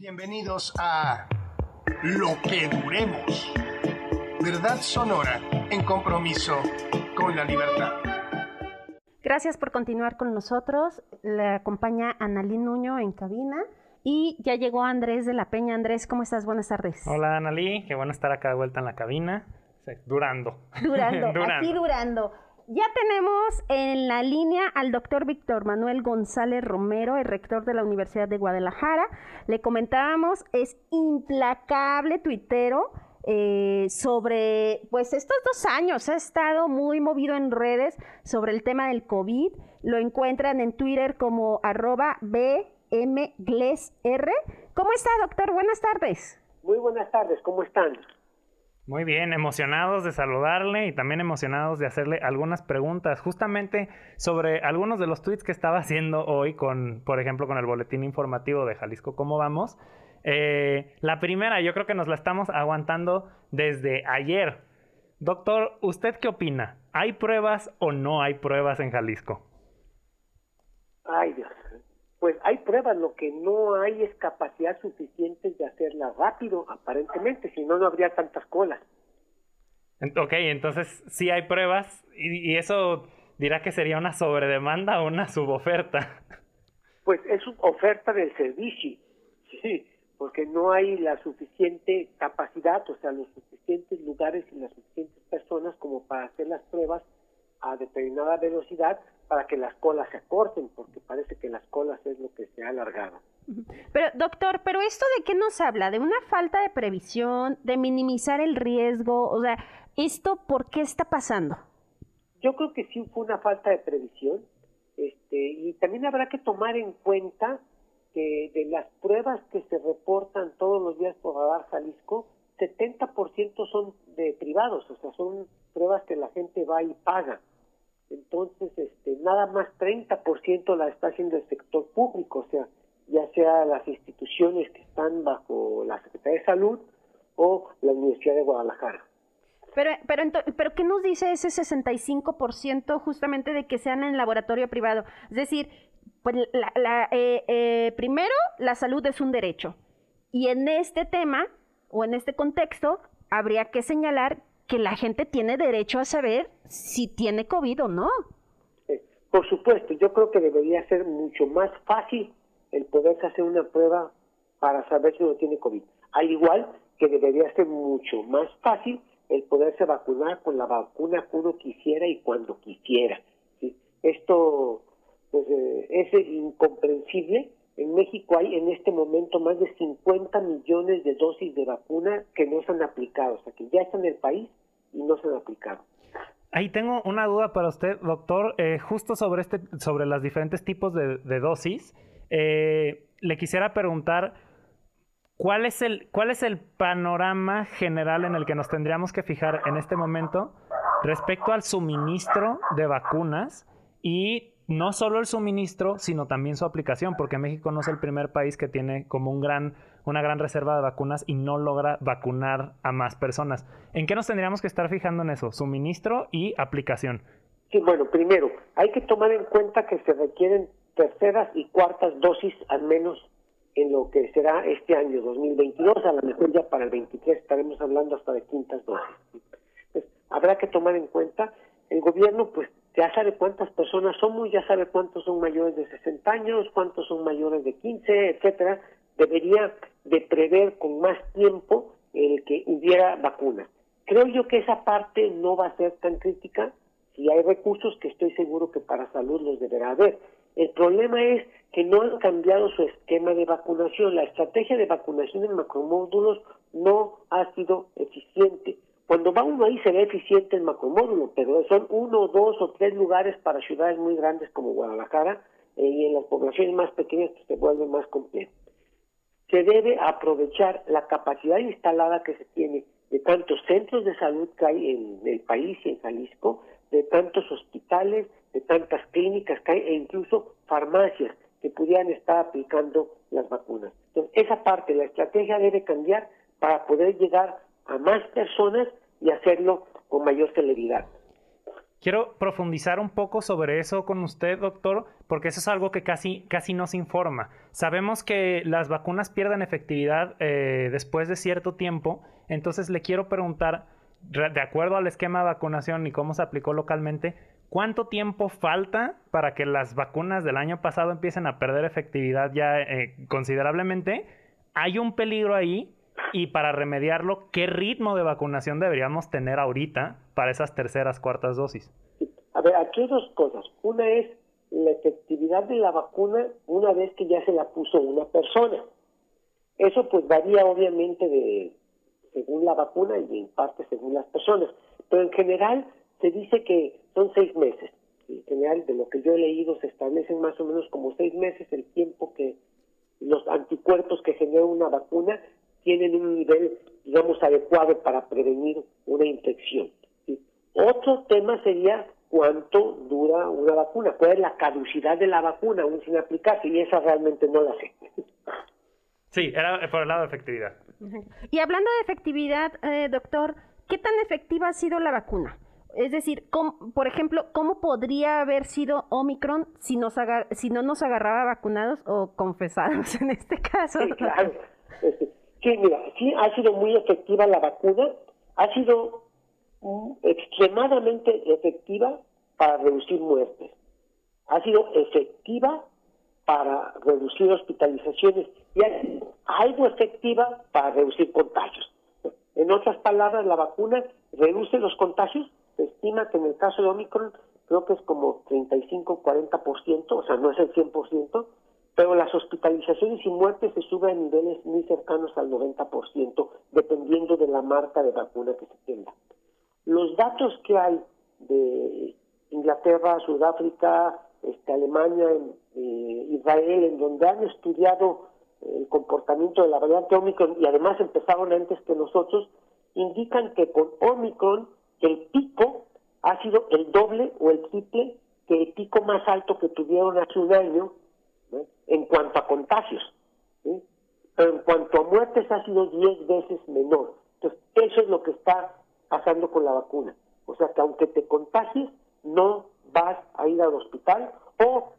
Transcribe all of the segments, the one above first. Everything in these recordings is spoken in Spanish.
Bienvenidos a Lo que Duremos. Verdad sonora en compromiso con la libertad. Gracias por continuar con nosotros. Le acompaña Analí Nuño en cabina. Y ya llegó Andrés de la Peña. Andrés, ¿cómo estás? Buenas tardes. Hola Analí, qué bueno estar acá de vuelta en la cabina. Durando. Durando, durando. aquí durando. Ya tenemos en la línea al doctor Víctor Manuel González Romero, el rector de la Universidad de Guadalajara. Le comentábamos, es implacable tuitero eh, sobre, pues estos dos años ha estado muy movido en redes sobre el tema del COVID. Lo encuentran en Twitter como arroba bmglesr. ¿Cómo está, doctor? Buenas tardes. Muy buenas tardes, ¿cómo están? Muy bien, emocionados de saludarle y también emocionados de hacerle algunas preguntas justamente sobre algunos de los tweets que estaba haciendo hoy con, por ejemplo, con el boletín informativo de Jalisco ¿Cómo vamos? Eh, la primera, yo creo que nos la estamos aguantando desde ayer. Doctor, ¿usted qué opina? ¿Hay pruebas o no hay pruebas en Jalisco? Ay, Dios. Pues hay pruebas, lo que no hay es capacidad suficiente de hacerla rápido, aparentemente, si no, no habría tantas colas. Ok, entonces sí hay pruebas y, eso dirá que sería una sobredemanda o una suboferta. Pues es oferta del servicio, sí, porque no hay la suficiente capacidad, o sea, los suficientes lugares y las suficientes personas como para hacer las pruebas a determinada velocidad para que las colas se acorten, porque parece que las colas es lo que se ha alargado. Pero, doctor, ¿pero esto de qué nos habla? ¿De una falta de previsión, de minimizar el riesgo? O sea, ¿esto por qué está pasando? Yo creo que sí fue una falta de previsión, este, y también habrá que tomar en cuenta que de las pruebas que se reportan todos los días por Radar Jalisco, 70% son de privados, o sea, son pruebas que la gente va y paga entonces este, nada más 30% la está haciendo el sector público, o sea, ya sea las instituciones que están bajo la Secretaría de Salud o la Universidad de Guadalajara. Pero, pero, pero ¿qué nos dice ese 65% justamente de que sean en laboratorio privado? Es decir, pues la, eh, eh, primero, la salud es un derecho. Y en este tema, o en este contexto, habría que señalar que la gente tiene derecho a saber si tiene COVID o no. Por supuesto, yo creo que debería ser mucho más fácil el poderse hacer una prueba para saber si uno tiene COVID. Al igual que debería ser mucho más fácil el poderse vacunar con la vacuna que uno quisiera y cuando quisiera. Esto pues, eh, es incomprensible. En México hay en este momento más de 50 millones de dosis de vacuna que no se han aplicado, o sea que ya están en el país y no se han aplicado. Ahí tengo una duda para usted, doctor, eh, justo sobre este, sobre los diferentes tipos de, dosis. Eh, le quisiera preguntar cuál es el, cuál es el panorama general en el que nos tendríamos que fijar en este momento respecto al suministro de vacunas y no solo el suministro, sino también su aplicación, porque México no es el primer país que tiene como un gran una gran reserva de vacunas y no logra vacunar a más personas. ¿En qué nos tendríamos que estar fijando en eso? Suministro y aplicación. Sí, bueno, primero, hay que tomar en cuenta que se requieren terceras y cuartas dosis al menos en lo que será este año 2022, a lo mejor ya para el 23 estaremos hablando hasta de quintas dosis. habrá que tomar en cuenta, el gobierno pues ya sabe cuántas personas somos, ya sabe cuántos son mayores de 60 años, cuántos son mayores de 15, etcétera, debería de prever con más tiempo el que hubiera vacunas. Creo yo que esa parte no va a ser tan crítica si hay recursos que estoy seguro que para salud los deberá haber. El problema es que no han cambiado su esquema de vacunación. La estrategia de vacunación en macromódulos no ha sido eficiente. Cuando va uno ahí se ve eficiente el macromódulo, pero son uno, dos o tres lugares para ciudades muy grandes como Guadalajara eh, y en las poblaciones más pequeñas pues, se vuelve más complejo se debe aprovechar la capacidad instalada que se tiene de tantos centros de salud que hay en el país y en Jalisco, de tantos hospitales, de tantas clínicas que hay e incluso farmacias que pudieran estar aplicando las vacunas. Entonces, esa parte, la estrategia debe cambiar para poder llegar a más personas y hacerlo con mayor celeridad. Quiero profundizar un poco sobre eso con usted, doctor, porque eso es algo que casi, casi no se informa. Sabemos que las vacunas pierden efectividad eh, después de cierto tiempo, entonces le quiero preguntar, de acuerdo al esquema de vacunación y cómo se aplicó localmente, ¿cuánto tiempo falta para que las vacunas del año pasado empiecen a perder efectividad ya eh, considerablemente? ¿Hay un peligro ahí? Y para remediarlo, ¿qué ritmo de vacunación deberíamos tener ahorita para esas terceras, cuartas dosis? A ver, aquí hay dos cosas. Una es la efectividad de la vacuna una vez que ya se la puso una persona. Eso pues varía obviamente de según la vacuna y en parte según las personas. Pero en general se dice que son seis meses. En general, de lo que yo he leído, se establecen más o menos como seis meses el tiempo que los anticuerpos que genera una vacuna tienen un nivel, digamos, adecuado para prevenir una infección. Otro tema sería cuánto dura una vacuna, cuál es la caducidad de la vacuna aún sin aplicarse, y esa realmente no la sé. Sí, era por el lado de efectividad. Y hablando de efectividad, eh, doctor, ¿qué tan efectiva ha sido la vacuna? Es decir, por ejemplo, ¿cómo podría haber sido Omicron si, nos si no nos agarraba vacunados o confesados en este caso? Sí, claro. Sí, mira, sí ha sido muy efectiva la vacuna, ha sido extremadamente efectiva para reducir muertes. Ha sido efectiva para reducir hospitalizaciones y ha sido algo efectiva para reducir contagios. En otras palabras, la vacuna reduce los contagios. Se estima que en el caso de Omicron creo que es como 35-40%, o sea, no es el 100%, pero las hospitalizaciones y muertes se suben a niveles muy cercanos al 90%, dependiendo de la marca de vacuna que se tenga. Los datos que hay de Inglaterra, Sudáfrica, este, Alemania, eh, Israel, en donde han estudiado el comportamiento de la variante Omicron y además empezaron antes que nosotros, indican que con Omicron el pico ha sido el doble o el triple que el pico más alto que tuvieron hace un año en cuanto a contagios. Pero en cuanto a muertes ha sido 10 veces menor. Entonces, eso es lo que está pasando con la vacuna. O sea que aunque te contagies, no vas a ir al hospital o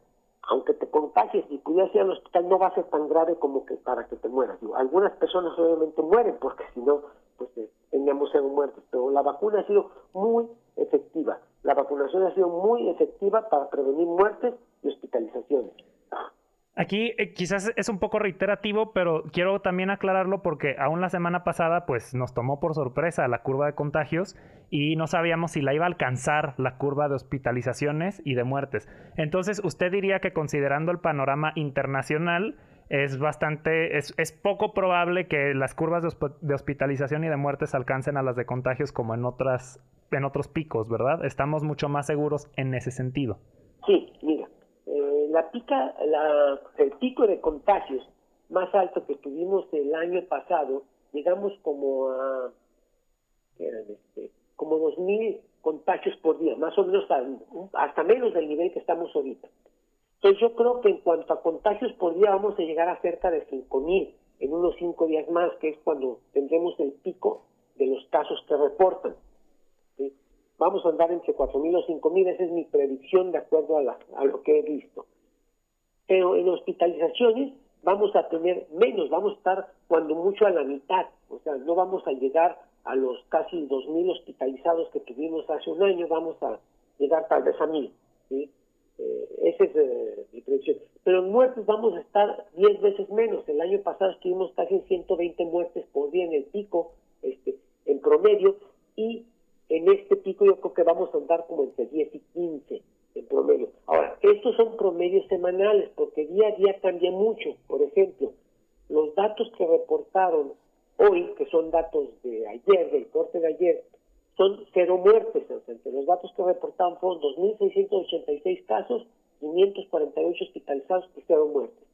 aunque te contagies y pudieras ir al hospital, no va a ser tan grave como que para que te mueras. Algunas personas obviamente mueren porque si no, pues eh, teníamos ser muertos, pero la vacuna ha sido muy efectiva. La vacunación ha sido muy efectiva para prevenir muertes y hospitalizaciones. Aquí eh, quizás es un poco reiterativo, pero quiero también aclararlo porque aún la semana pasada pues nos tomó por sorpresa la curva de contagios y no sabíamos si la iba a alcanzar la curva de hospitalizaciones y de muertes. Entonces, usted diría que considerando el panorama internacional es bastante, es, es poco probable que las curvas de, de, hospitalización y de muertes alcancen a las de contagios como en otras, en otros picos, ¿verdad? Estamos mucho más seguros en ese sentido. Sí, la pica, la, el pico de contagios más alto que tuvimos el año pasado, llegamos como a, este, como dos mil contagios por día, más o menos hasta menos del nivel que estamos ahorita. Entonces yo creo que en cuanto a contagios por día vamos a llegar a cerca de cinco mil en unos cinco días más, que es cuando tendremos el pico de los casos que reportan vamos a andar entre 4.000 o 5.000, esa es mi predicción de acuerdo a, a lo que he visto. Pero en hospitalizaciones vamos a tener menos, vamos a estar cuando mucho a la mitad, o sea, no vamos a llegar a los casi 2.000 hospitalizados que tuvimos hace un año, vamos a llegar tal vez a 1.000. ¿sí? Eh, esa es eh, mi predicción. Pero en muertes vamos a estar 10 veces menos. El año pasado estuvimos casi en 120 muertes por día en el pico, este, en promedio, y en este pico yo creo que vamos a andar como entre 10 y 15 en promedio. Ahora, estos son promedios semanales porque día a día cambia mucho. Por ejemplo, los datos que reportaron hoy, que son datos de ayer, del corte de ayer, son cero muertes. Los datos que reportaron fueron 2.686 casos, 548 hospitalizados y cero muertes.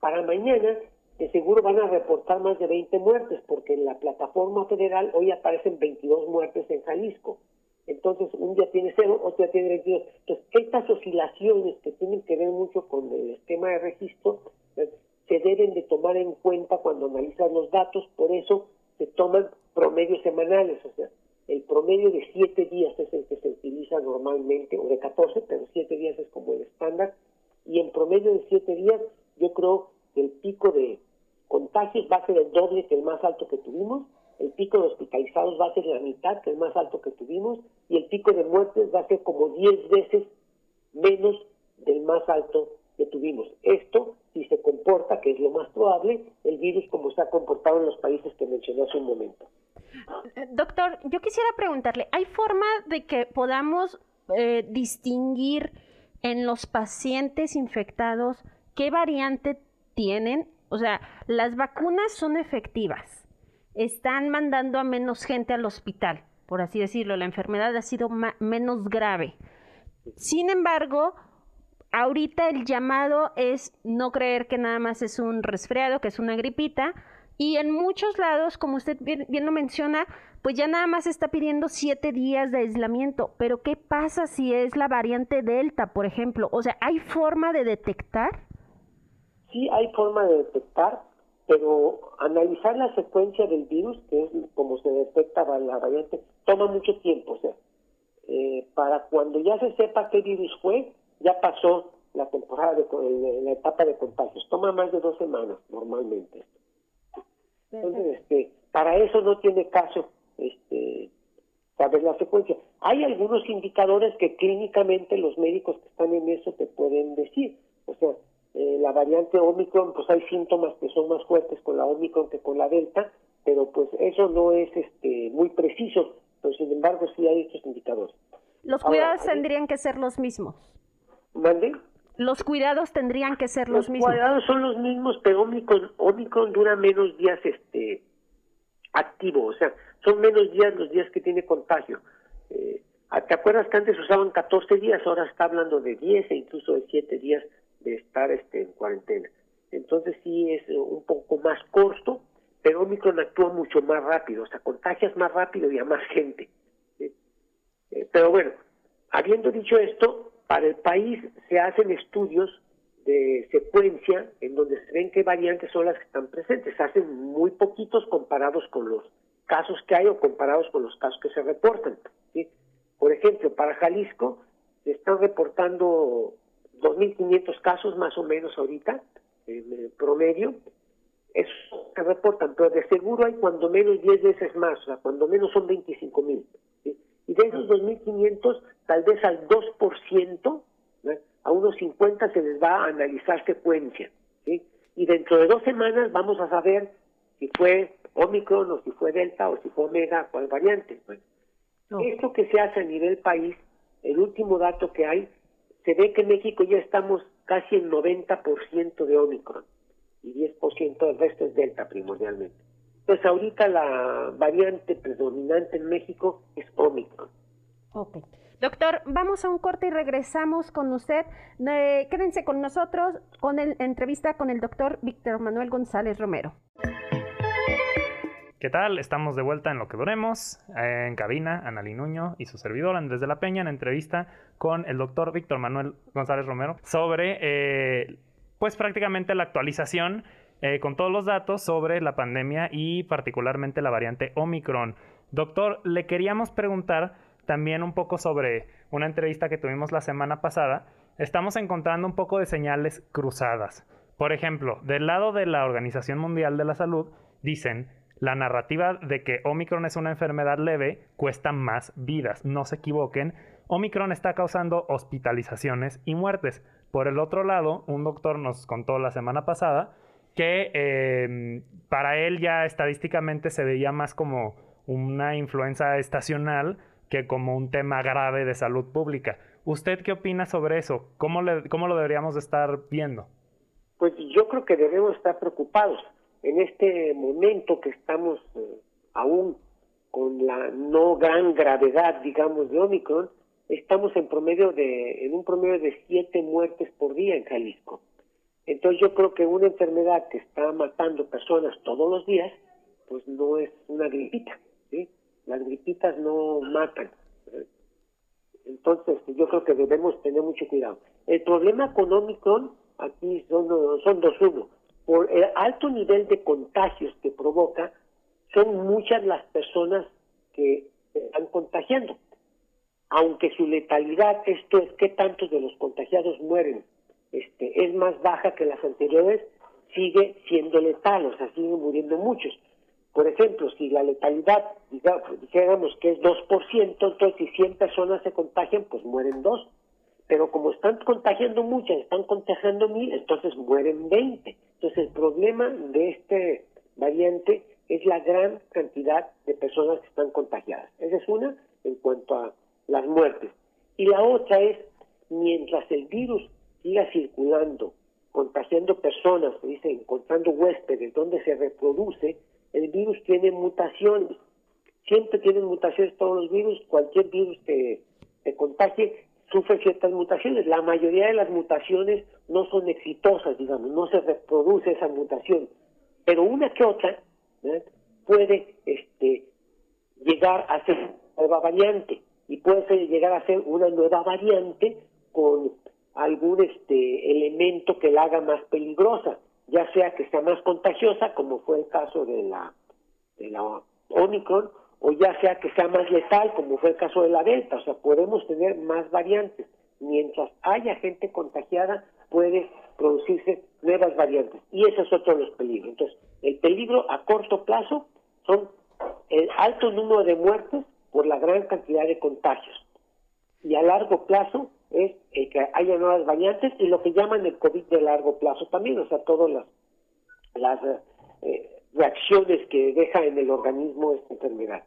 Para mañana de seguro van a reportar más de 20 muertes, porque en la plataforma federal hoy aparecen 22 muertes en Jalisco. Entonces, un día tiene cero, otro día tiene 22. Entonces, estas oscilaciones que tienen que ver mucho con el esquema de registro, eh, se deben de tomar en cuenta cuando analizan los datos, por eso se toman promedios semanales, o sea, el promedio de 7 días es el que se utiliza normalmente, o de 14, pero 7 días es como el estándar, y en promedio de 7 días yo creo que el pico de contagios va a ser el doble que el más alto que tuvimos, el pico de va a ser la mitad que el más alto que tuvimos, y el pico de muertes va a ser como 10 veces menos del más alto que tuvimos. Esto, si se comporta, que es lo más probable, el virus como se ha comportado en los países que mencioné hace un momento. Doctor, yo quisiera preguntarle, ¿hay forma de que podamos eh, distinguir en los pacientes infectados qué variante tienen? O sea, las vacunas son efectivas, están mandando a menos gente al hospital, por así decirlo, la enfermedad ha sido menos grave. Sin embargo, ahorita el llamado es no creer que nada más es un resfriado, que es una gripita, y en muchos lados, como usted bien, lo menciona, pues ya nada más está pidiendo siete días de aislamiento. Pero ¿qué pasa si es la variante Delta, por ejemplo? O sea, ¿hay forma de detectar? Sí, hay forma de detectar, pero analizar la secuencia del virus, que es como se detecta la variante, toma mucho tiempo. O sea, eh, para cuando ya se sepa qué virus fue, ya pasó la temporada de la etapa de contagios. Toma más de dos semanas normalmente. Entonces, este, para eso no tiene caso este, saber la secuencia. Hay algunos indicadores que clínicamente los médicos que están en eso te pueden decir. O sea, eh, la variante Omicron, pues hay síntomas que son más fuertes con la Omicron que con la Delta, pero pues eso no es este, muy preciso, pero sin embargo sí hay estos indicadores. Los cuidados tendrían que ser los mismos. ¿Mande? Los cuidados tendrían que ser los, mismos. Los cuidados son los mismos, pero Omicron, dura menos días este activo, o sea, son menos días los días que tiene contagio. Eh, ¿Te acuerdas que antes usaban 14 días? Ahora está hablando de 10 e incluso de 7 días de estar este, en cuarentena. Entonces sí es un poco más corto, pero Omicron actúa mucho más rápido, o sea, contagias más rápido y a más gente. Eh, pero bueno, habiendo dicho esto, para el país se hacen estudios de secuencia en donde se ven qué variantes son las que están presentes. Se hacen muy poquitos comparados con los casos que hay o comparados con los casos que se reportan. Por ejemplo, para Jalisco se están reportando 2.500 casos más o menos ahorita, en promedio. Eso se reportan, pero de seguro hay cuando menos 10 veces más, o sea, cuando menos son 25.000. Y de esos 2.500, tal vez al 2%, a unos 50 se les va a analizar secuencia. Y dentro de dos semanas vamos a saber si fue Omicron o si fue Delta o si fue Omega, cuál variante. Esto que se hace a nivel país, el último dato que hay, se ve que en México ya estamos casi en 90% de Omicron y 10% del resto es Delta primordialmente. Pues ahorita la variante predominante en México es Omicron. Ok. Doctor, vamos a un corte y regresamos con usted. Eh, quédense con nosotros con la entrevista con el doctor Víctor Manuel González Romero. ¿Qué tal? Estamos de vuelta en lo que duremos, en cabina, Ana Nuño y su servidor Andrés de la Peña, en entrevista con el doctor Víctor Manuel González Romero sobre, eh, pues prácticamente la actualización eh, con todos los datos sobre la pandemia y particularmente la variante Omicron. Doctor, le queríamos preguntar también un poco sobre una entrevista que tuvimos la semana pasada. Estamos encontrando un poco de señales cruzadas. Por ejemplo, del lado de la Organización Mundial de la Salud, dicen, la narrativa de que Omicron es una enfermedad leve cuesta más vidas. No se equivoquen, Omicron está causando hospitalizaciones y muertes. Por el otro lado, un doctor nos contó la semana pasada que em, para él ya estadísticamente se veía más como una influenza estacional que como un tema grave de salud pública. ¿Usted qué opina sobre eso? ¿Cómo, cómo lo deberíamos estar viendo? Pues yo creo que debemos estar preocupados. En este momento que estamos eh, aún con la no gran gravedad, digamos, de Omicron, estamos en promedio de, en un promedio de siete muertes por día en Jalisco. Entonces yo creo que una enfermedad que está matando personas todos los días, pues no es una gripita, ¿sí? Las gripitas no matan. Entonces yo creo que debemos tener mucho cuidado. El problema con Omicron aquí son, son dos uno. Por el alto nivel de contagios que provoca, son muchas las personas que están contagiando. Aunque su letalidad, esto es qué tantos de los contagiados mueren, este, es más baja que las anteriores, sigue siendo letal, o sea, siguen muriendo muchos. Por ejemplo, si la letalidad, dijéramos que es 2%, entonces si 100 personas se contagian, pues mueren dos. Pero como están contagiando muchas, están contagiando mil, entonces mueren 20. Entonces el problema de este variante es la gran cantidad de personas que están contagiadas. Esa es una en cuanto a las muertes. Y la otra es, mientras el virus siga circulando, contagiando personas, se dice, encontrando huéspedes donde se reproduce, el virus tiene mutaciones. Siempre tienen mutaciones todos los virus, cualquier virus que te contagie sufre ciertas mutaciones. La mayoría de las mutaciones no son exitosas, digamos, no se reproduce esa mutación. Pero una que otra puede este, llegar a ser nueva variante y puede llegar a ser una nueva variante con algún este elemento que la haga más peligrosa, ya sea que sea más contagiosa, como fue el caso de la, de la Omicron, o ya sea que sea más letal, como fue el caso de la Delta. O sea, podemos tener más variantes. Mientras haya gente contagiada, puede producirse nuevas variantes. Y ese es otro de los peligros. Entonces, el peligro a corto plazo son el alto número de muertes por la gran cantidad de contagios. Y a largo plazo, es eh, que haya nuevas variantes y lo que llaman el COVID de largo plazo también, o sea, todas las, las eh, reacciones que deja en el organismo esta enfermedad.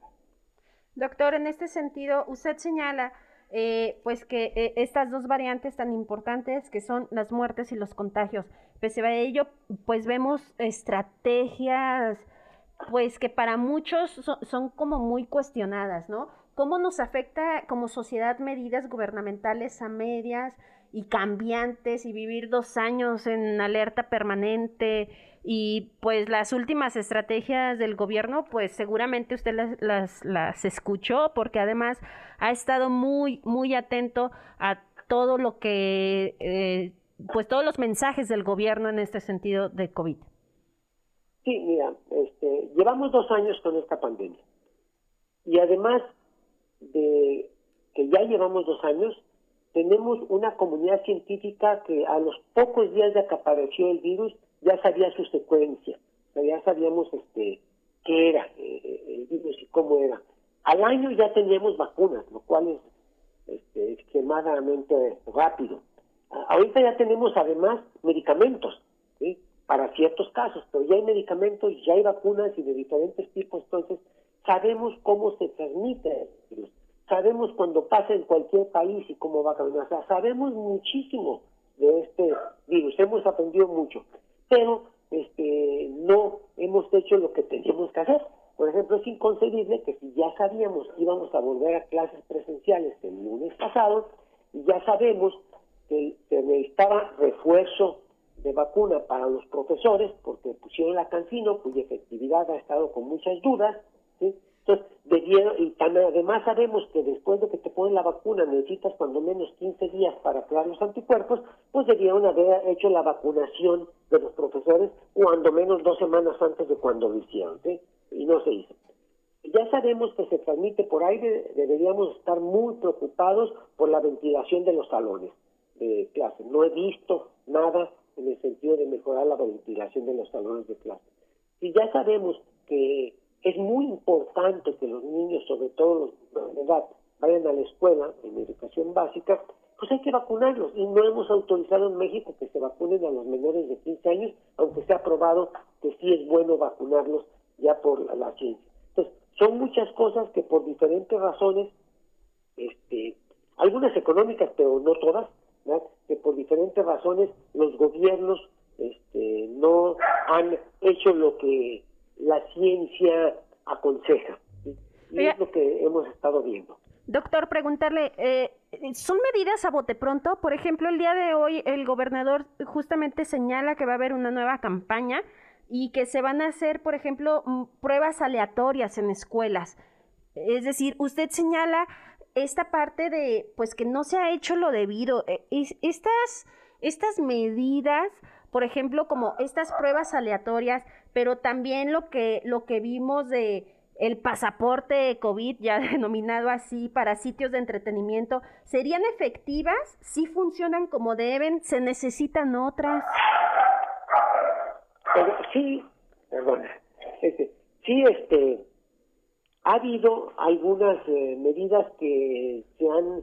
Doctor, en este sentido, usted señala eh, pues que estas dos variantes tan importantes que son las muertes y los contagios. Pese a ello, pues vemos estrategias pues que para muchos son como muy cuestionadas, ¿no? ¿Cómo nos afecta como sociedad medidas gubernamentales a medias y cambiantes y vivir dos años en alerta permanente? Y pues las últimas estrategias del gobierno, pues seguramente usted las, las, escuchó porque además ha estado muy, muy atento a todo lo que, eh, pues todos los mensajes del gobierno en este sentido de COVID. Sí, mira, este, llevamos dos años con esta pandemia. Y además de que ya llevamos dos años, tenemos una comunidad científica que a los pocos días de que apareció el virus ya sabía su secuencia, ya sabíamos este qué era eh, eh, el virus y cómo era. Al año ya teníamos vacunas, lo cual es este, extremadamente rápido. Ahorita ya tenemos además medicamentos para ciertos casos, pero ya hay medicamentos, ya hay vacunas y de diferentes tipos, entonces sabemos cómo se transmite el virus, sabemos cuando pasa en cualquier país y cómo va a caminar, o sea, sabemos muchísimo de este virus, hemos aprendido mucho, pero este no hemos hecho lo que teníamos que hacer. Por ejemplo, es inconcebible que si ya sabíamos que íbamos a volver a clases presenciales el lunes pasado, y ya sabemos que se necesitaba refuerzo de vacuna para los profesores, porque pusieron la cancino, cuya efectividad ha estado con muchas dudas, Entonces, debieron, y además sabemos que después de que te ponen la vacuna necesitas cuando menos 15 días para crear los anticuerpos, pues debieron haber hecho la vacunación de los profesores cuando menos dos semanas antes de cuando lo hicieron, Y no se hizo. Ya sabemos que se transmite por aire, deberíamos estar muy preocupados por la ventilación de los salones de clase. No he visto nada en el sentido de mejorar la ventilación de los salones de clase. Y ya sabemos que es muy importante que los niños, sobre todo los de edad, vayan a la escuela en educación básica, pues hay que vacunarlos. Y no hemos autorizado en México que se vacunen a los menores de 15 años, aunque se ha probado que sí es bueno vacunarlos ya por la, ciencia. Entonces, son muchas cosas que por diferentes razones, este, algunas económicas, pero no todas, que por diferentes razones los gobiernos este, no han hecho lo que la ciencia aconseja. Y es lo que hemos estado viendo. Doctor, preguntarle, eh, ¿son medidas a bote pronto? Por ejemplo, el día de hoy el gobernador justamente señala que va a haber una nueva campaña y que se van a hacer, por ejemplo, pruebas aleatorias en escuelas. Es decir, usted señala esta parte de, pues que no se ha hecho lo debido. Eh, estas, estas medidas, por ejemplo, como estas pruebas aleatorias, pero también lo que, lo que vimos de el pasaporte COVID, ya denominado así, para sitios de entretenimiento, ¿serían efectivas? ¿Sí funcionan como deben? ¿Se necesitan otras? sí, perdona. Este, sí, este, ha habido algunas eh, medidas que se han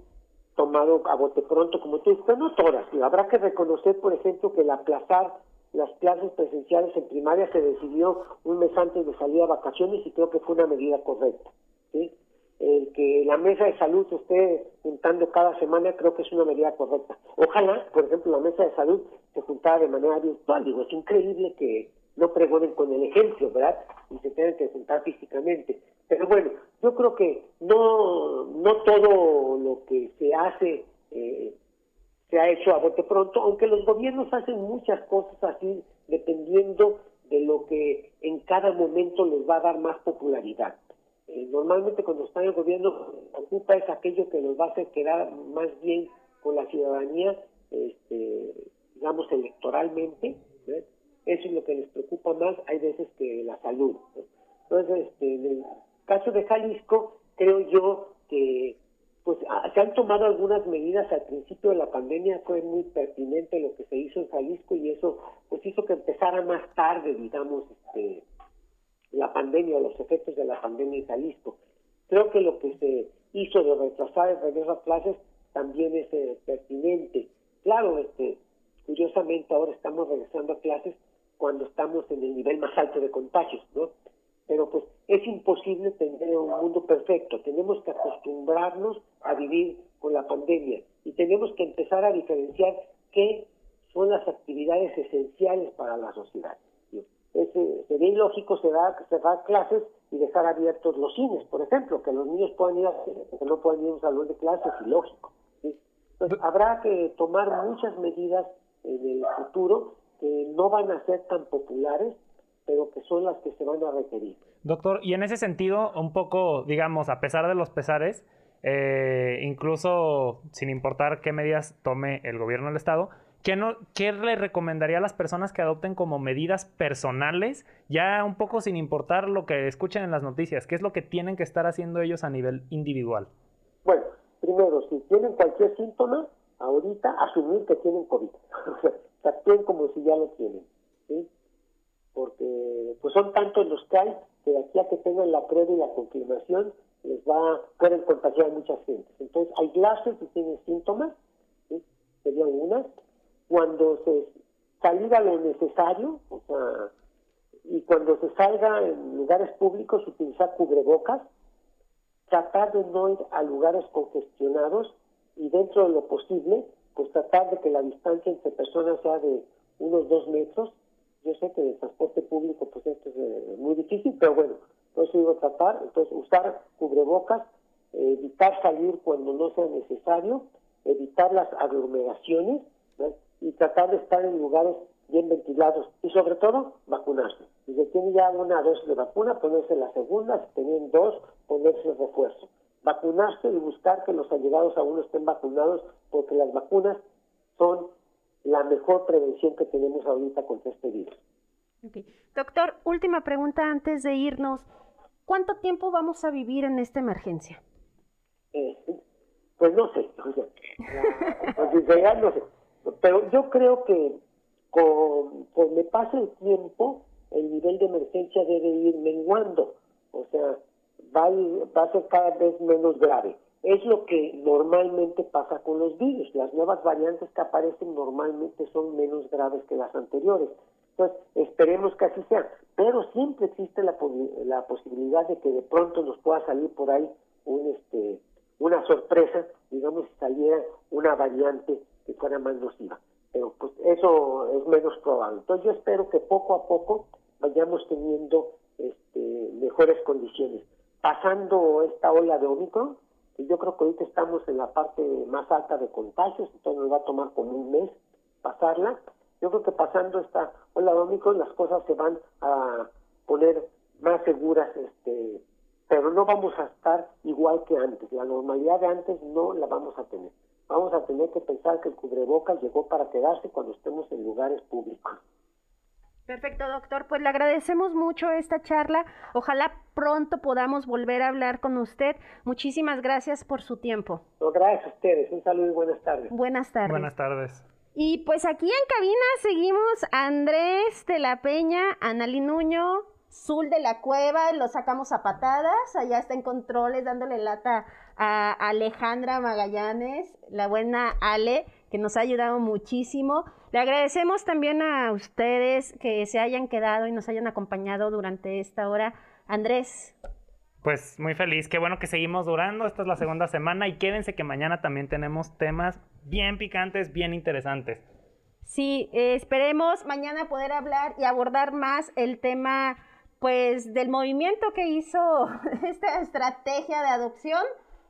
tomado a bote pronto, como tú dices, pero no todas. Habrá que reconocer, por ejemplo, que el aplazar las clases presenciales en primaria se decidió un mes antes de salir a vacaciones y creo que fue una medida correcta. ¿sí? El que la mesa de salud esté juntando cada semana creo que es una medida correcta. Ojalá, por ejemplo, la mesa de salud se juntara de manera virtual. Digo, es increíble que no pregonen con el ejemplo, ¿verdad? Y se tengan que juntar físicamente. Pero bueno, yo creo que no, no todo lo que se hace eh, se ha hecho a bote pronto, aunque los gobiernos hacen muchas cosas así dependiendo de lo que en cada momento les va a dar más popularidad. Eh, normalmente cuando está en el gobierno ocupa es aquello que nos va a hacer quedar más bien con la ciudadanía, este, digamos, electoralmente. Eso es lo que les preocupa más, hay veces que la salud. Entonces, este, caso de Jalisco, creo yo que pues se han tomado algunas medidas al principio de la pandemia, fue muy pertinente lo que se hizo en Jalisco y eso pues hizo que empezara más tarde, digamos, este, la pandemia o los efectos de la pandemia en Jalisco. Creo que lo que se hizo de retrasar el regreso a clases también es eh, pertinente. Claro, este, curiosamente ahora estamos regresando a clases cuando estamos en el nivel más alto de contagios, ¿no? Pero pues es imposible tener un mundo perfecto. Tenemos que acostumbrarnos a vivir con la pandemia y tenemos que empezar a diferenciar qué son las actividades esenciales para la sociedad. Es, sería ilógico cerrar, cerrar clases y dejar abiertos los cines, por ejemplo, que los niños puedan ir a que no puedan ir a un salón de clases, ilógico. Entonces, habrá que tomar muchas medidas en el futuro que no van a ser tan populares, pero que son las que se van a requerir. Doctor, y en ese sentido, un poco, digamos, a pesar de los pesares, eh, incluso sin importar qué medidas tome el gobierno del Estado, ¿qué, no, ¿qué le recomendaría a las personas que adopten como medidas personales, ya un poco sin importar lo que escuchen en las noticias? ¿Qué es lo que tienen que estar haciendo ellos a nivel individual? Bueno, primero, si tienen cualquier síntoma, ahorita asumir que tienen COVID. o sea, actúen como si ya lo tienen. ¿sí? Porque pues son tantos los que hay que aquí a que tengan la prueba y la confirmación les va pueden contagiar a mucha gente. Entonces, aislarse si tienen síntomas, ¿sí? sería una. Cuando se salga lo necesario, o sea, y cuando se salga en lugares públicos, utilizar cubrebocas, tratar de no ir a lugares congestionados y dentro de lo posible, pues tratar de que la distancia entre personas sea de unos dos metros yo sé que el transporte público, pues esto es eh, muy difícil, pero bueno, entonces digo tratar, entonces usar cubrebocas, evitar salir cuando no sea necesario, evitar las aglomeraciones y tratar de estar en lugares bien ventilados y sobre todo vacunarse. Si se tiene ya una dosis de vacuna, ponerse la segunda, si tienen dos, ponerse el refuerzo. Vacunarse y buscar que los allegados a uno estén vacunados porque las vacunas son la mejor prevención que tenemos ahorita contra este virus. Doctor, última pregunta antes de irnos. ¿Cuánto tiempo vamos a vivir en esta emergencia? Eh, pues no sé, pues no sé. Pero yo creo que con, conforme pase el tiempo, el nivel de emergencia debe ir menguando. O sea, va, va a ser cada vez menos grave. Es lo que normalmente pasa con los virus. Las nuevas variantes que aparecen normalmente son menos graves que las anteriores. Entonces, esperemos que así sea. Pero siempre existe la, posibilidad de que de pronto nos pueda salir por ahí un, este, una sorpresa, digamos, si saliera una variante que fuera más nociva. Pero pues eso es menos probable. Entonces yo espero que poco a poco vayamos teniendo este, mejores condiciones. Pasando esta ola de Omicron, yo creo que ahorita estamos en la parte más alta de contagios, entonces nos va a tomar como un mes pasarla. Yo creo que pasando esta ola de las cosas se van a poner más seguras, este, pero no vamos a estar igual que antes. La normalidad de antes no la vamos a tener. Vamos a tener que pensar que el cubrebocas llegó para quedarse cuando estemos en lugares públicos. Perfecto, doctor. Pues le agradecemos mucho esta charla. Ojalá pronto podamos volver a hablar con usted. Muchísimas gracias por su tiempo. gracias a ustedes. Un saludo y buenas tardes. Buenas tardes. Buenas tardes. Y pues aquí en cabina seguimos Andrés de la Peña, Analí Nuño, Zul de la Cueva, lo sacamos a patadas, allá está en controles dándole lata a Alejandra Magallanes, la buena Ale, que nos ha ayudado muchísimo. Le agradecemos también a ustedes que se hayan quedado y nos hayan acompañado durante esta hora. Andrés. Pues muy feliz, qué bueno que seguimos durando, esta es la segunda semana y quédense que mañana también tenemos temas bien picantes, bien interesantes. Sí, eh, esperemos mañana poder hablar y abordar más el tema pues del movimiento que hizo esta estrategia de adopción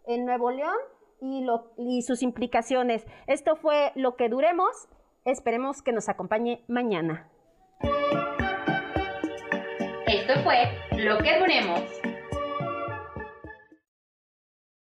en Nuevo León y, sus implicaciones. Esto fue lo que duremos. Esperemos que nos acompañe mañana. Esto fue lo que duremos.